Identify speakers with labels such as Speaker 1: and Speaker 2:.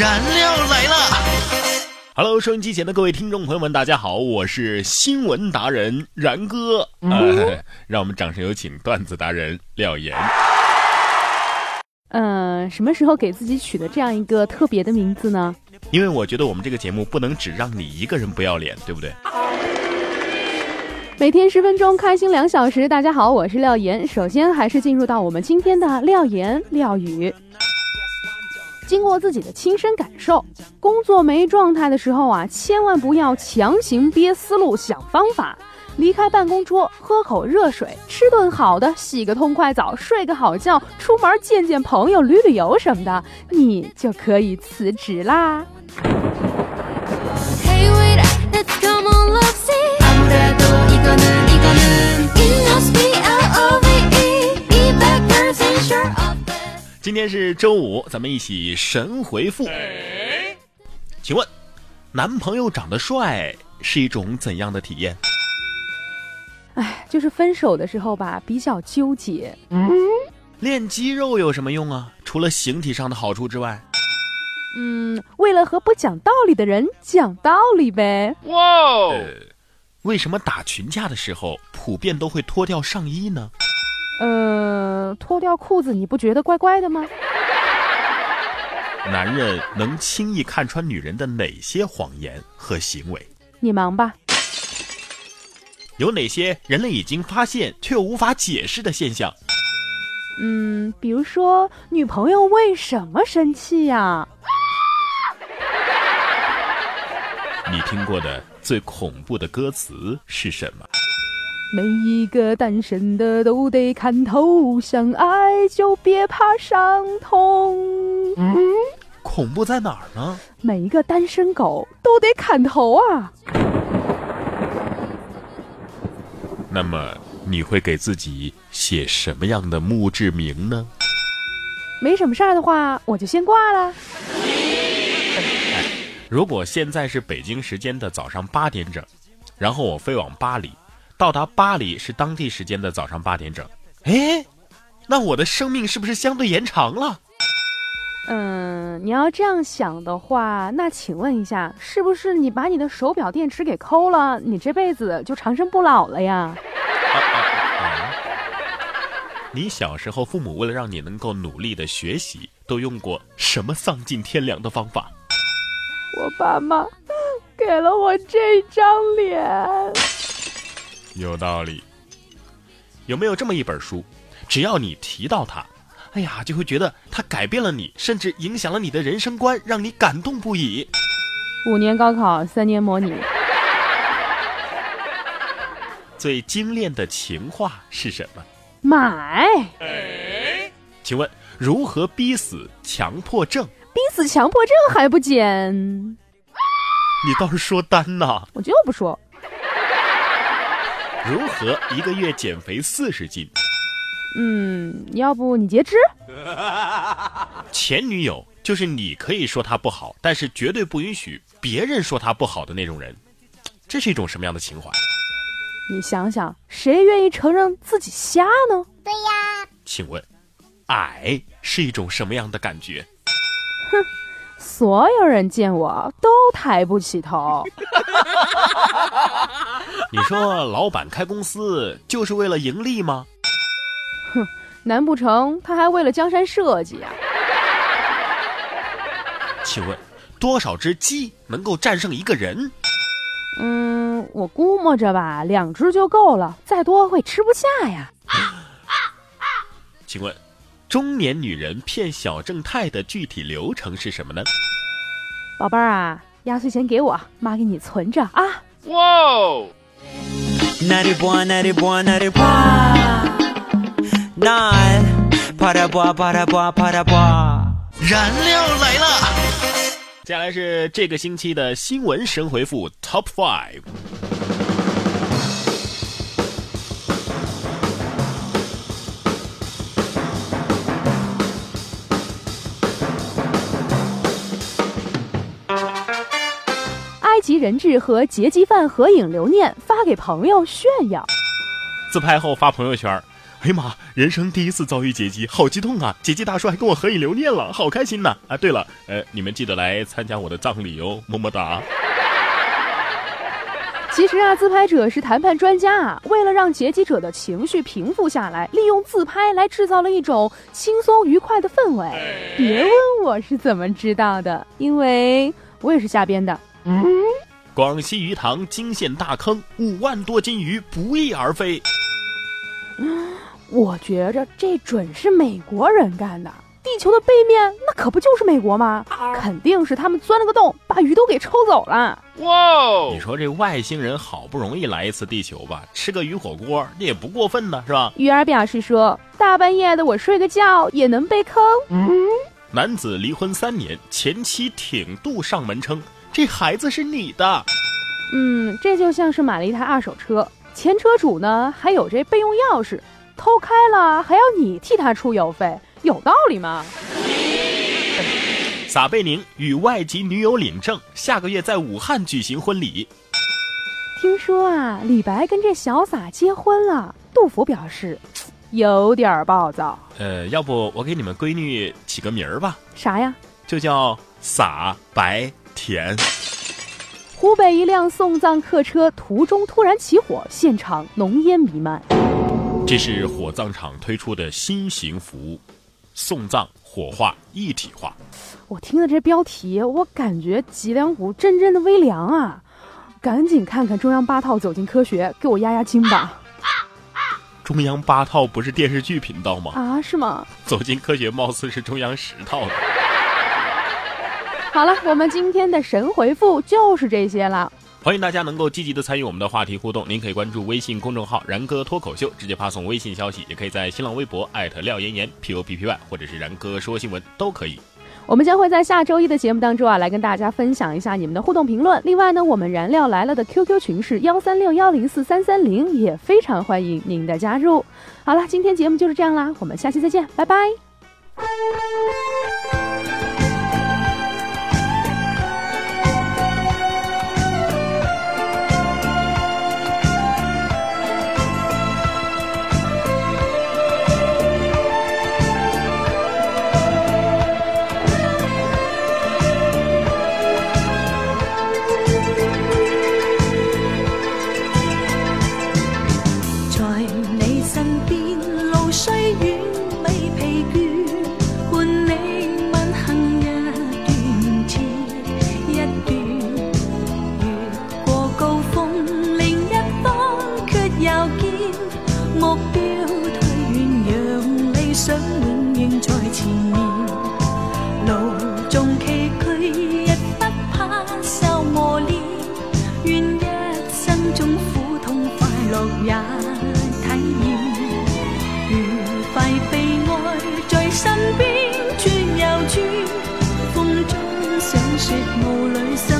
Speaker 1: 燃料来了
Speaker 2: ！Hello，收音机前的各位听众朋友们，大家好，我是新闻达人然哥。呃，让我们掌声有请段子达人廖岩。
Speaker 3: 嗯，什么时候给自己取的这样一个特别的名字呢？
Speaker 2: 因为我觉得我们这个节目不能只让你一个人不要脸，对不对？
Speaker 3: 每天十分钟，开心两小时。大家好，我是廖岩。首先还是进入到我们今天的廖岩廖语。经过自己的亲身感受，工作没状态的时候啊，千万不要强行憋思路想方法。离开办公桌，喝口热水，吃顿好的，洗个痛快澡，睡个好觉，出门见见朋友，旅旅游什么的，你就可以辞职啦。
Speaker 2: 今天是周五，咱们一起神回复。请问，男朋友长得帅是一种怎样的体验？
Speaker 3: 哎，就是分手的时候吧，比较纠结。
Speaker 2: 嗯练肌肉有什么用啊？除了形体上的好处之外，
Speaker 3: 嗯，为了和不讲道理的人讲道理呗。哇哦，
Speaker 2: 为什么打群架的时候普遍都会脱掉上衣呢？
Speaker 3: 呃，脱掉裤子你不觉得怪怪的吗？
Speaker 2: 男人能轻易看穿女人的哪些谎言和行为？
Speaker 3: 你忙吧。
Speaker 2: 有哪些人类已经发现却无法解释的现象？
Speaker 3: 嗯，比如说女朋友为什么生气呀？
Speaker 2: 你听过的最恐怖的歌词是什么？
Speaker 3: 每一个单身的都得看透，相爱就别怕伤痛。
Speaker 2: 嗯，恐怖在哪儿呢？
Speaker 3: 每一个单身狗都得砍头啊！
Speaker 2: 那么你会给自己写什么样的墓志铭呢？
Speaker 3: 没什么事儿的话，我就先挂了。
Speaker 2: 如果现在是北京时间的早上八点整，然后我飞往巴黎。到达巴黎是当地时间的早上八点整，哎，那我的生命是不是相对延长了？
Speaker 3: 嗯，你要这样想的话，那请问一下，是不是你把你的手表电池给抠了，你这辈子就长生不老了呀？
Speaker 2: 你小时候父母为了让你能够努力的学习，都用过什么丧尽天良的方法？
Speaker 3: 我爸妈给了我这张脸。
Speaker 2: 有道理。有没有这么一本书，只要你提到它，哎呀，就会觉得它改变了你，甚至影响了你的人生观，让你感动不已。
Speaker 3: 五年高考，三年模拟。
Speaker 2: 最精炼的情话是什么？
Speaker 3: 买。
Speaker 2: 请问如何逼死强迫症？
Speaker 3: 逼死强迫症还不简？
Speaker 2: 你倒是说单呐！
Speaker 3: 我就不说。
Speaker 2: 如何一个月减肥四十斤？
Speaker 3: 嗯，要不你截肢？
Speaker 2: 前女友就是你可以说她不好，但是绝对不允许别人说她不好的那种人。这是一种什么样的情怀？
Speaker 3: 你想想，谁愿意承认自己瞎呢？
Speaker 4: 对呀。
Speaker 2: 请问，矮是一种什么样的感觉？
Speaker 3: 哼，所有人见我都抬不起头。
Speaker 2: 你说老板开公司就是为了盈利吗？
Speaker 3: 哼，难不成他还为了江山社稷啊？
Speaker 2: 请问，多少只鸡能够战胜一个人？
Speaker 3: 嗯，我估摸着吧，两只就够了，再多会吃不下呀。
Speaker 2: 请问，中年女人骗小正太的具体流程是什么呢？
Speaker 3: 宝贝儿啊，压岁钱给我，妈给你存着啊。哇！
Speaker 1: 那里波，那里波，那里波，那啪嗒波，啪嗒波，啪嗒波，燃料来了！
Speaker 2: 接下来是这个星期的新闻神回复 Top Five。
Speaker 3: 埃及人质和劫机犯合影留念，发给朋友炫耀。
Speaker 2: 自拍后发朋友圈，哎呀妈，人生第一次遭遇劫机，好激动啊！劫机大叔还跟我合影留念了，好开心呐！啊，对了，呃，你们记得来参加我的葬礼哦，么么哒。
Speaker 3: 其实啊，自拍者是谈判专家啊。为了让劫机者的情绪平复下来，利用自拍来制造了一种轻松愉快的氛围。别问我是怎么知道的，因为我也是瞎编的。嗯，
Speaker 2: 广西鱼塘惊现大坑，五万多斤鱼不翼而飞。
Speaker 3: 我觉着这准是美国人干的。地球的背面那可不就是美国吗？肯定是他们钻了个洞，把鱼都给抽走了。
Speaker 2: 哇！你说这外星人好不容易来一次地球吧，吃个鱼火锅，这也不过分呢，是吧？
Speaker 3: 鱼儿表示说：“大半夜的我睡个觉也能被坑。”
Speaker 2: 嗯男子离婚三年，前妻挺肚上门称：“这孩子是你的。”
Speaker 3: 嗯，这就像是买了一台二手车，前车主呢还有这备用钥匙，偷开了还要你替他出油费。有道理吗？
Speaker 2: 撒贝宁与外籍女友领证，下个月在武汉举行婚礼。
Speaker 3: 听说啊，李白跟这小撒结婚了。杜甫表示，有点暴躁。
Speaker 2: 呃，要不我给你们闺女起个名儿吧？
Speaker 3: 啥呀？
Speaker 2: 就叫撒白甜。
Speaker 3: 湖北一辆送葬客车途中突然起火，现场浓烟弥漫。
Speaker 2: 这是火葬场推出的新型服务。送葬火化一体化，
Speaker 3: 我听了这标题，我感觉脊梁骨阵阵的微凉啊！赶紧看看中央八套《走进科学》，给我压压惊吧。
Speaker 2: 中央八套不是电视剧频道吗？
Speaker 3: 啊，是吗？
Speaker 2: 走进科学貌似是中央十套的。
Speaker 3: 好了，我们今天的神回复就是这些了。
Speaker 2: 欢迎大家能够积极的参与我们的话题互动，您可以关注微信公众号“然哥脱口秀”，直接发送微信消息，也可以在新浪微博艾特廖妍妍 P O P P Y，或者是然哥说新闻都可以。
Speaker 3: 我们将会在下周一的节目当中啊，来跟大家分享一下你们的互动评论。另外呢，我们燃料来了的 QQ 群是幺三六幺零四三三零，也非常欢迎您的加入。好了，今天节目就是这样啦，我们下期再见，拜拜。说雾里。